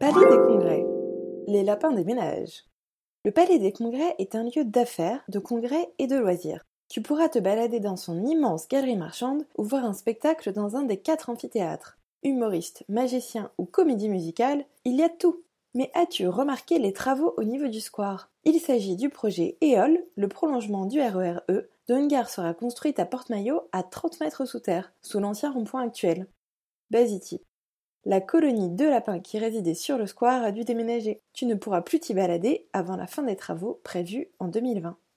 Palais des Congrès. Les lapins déménagent. Le Palais des Congrès est un lieu d'affaires, de congrès et de loisirs. Tu pourras te balader dans son immense galerie marchande ou voir un spectacle dans un des quatre amphithéâtres. Humoriste, magicien ou comédie musicale, il y a tout. Mais as-tu remarqué les travaux au niveau du square? Il s'agit du projet EOL, le prolongement du RER E, dont une gare sera construite à Porte-Maillot à 30 mètres sous terre, sous l'ancien rond-point actuel. Basiti. La colonie de lapins qui résidait sur le square a dû déménager. Tu ne pourras plus t'y balader avant la fin des travaux prévus en 2020.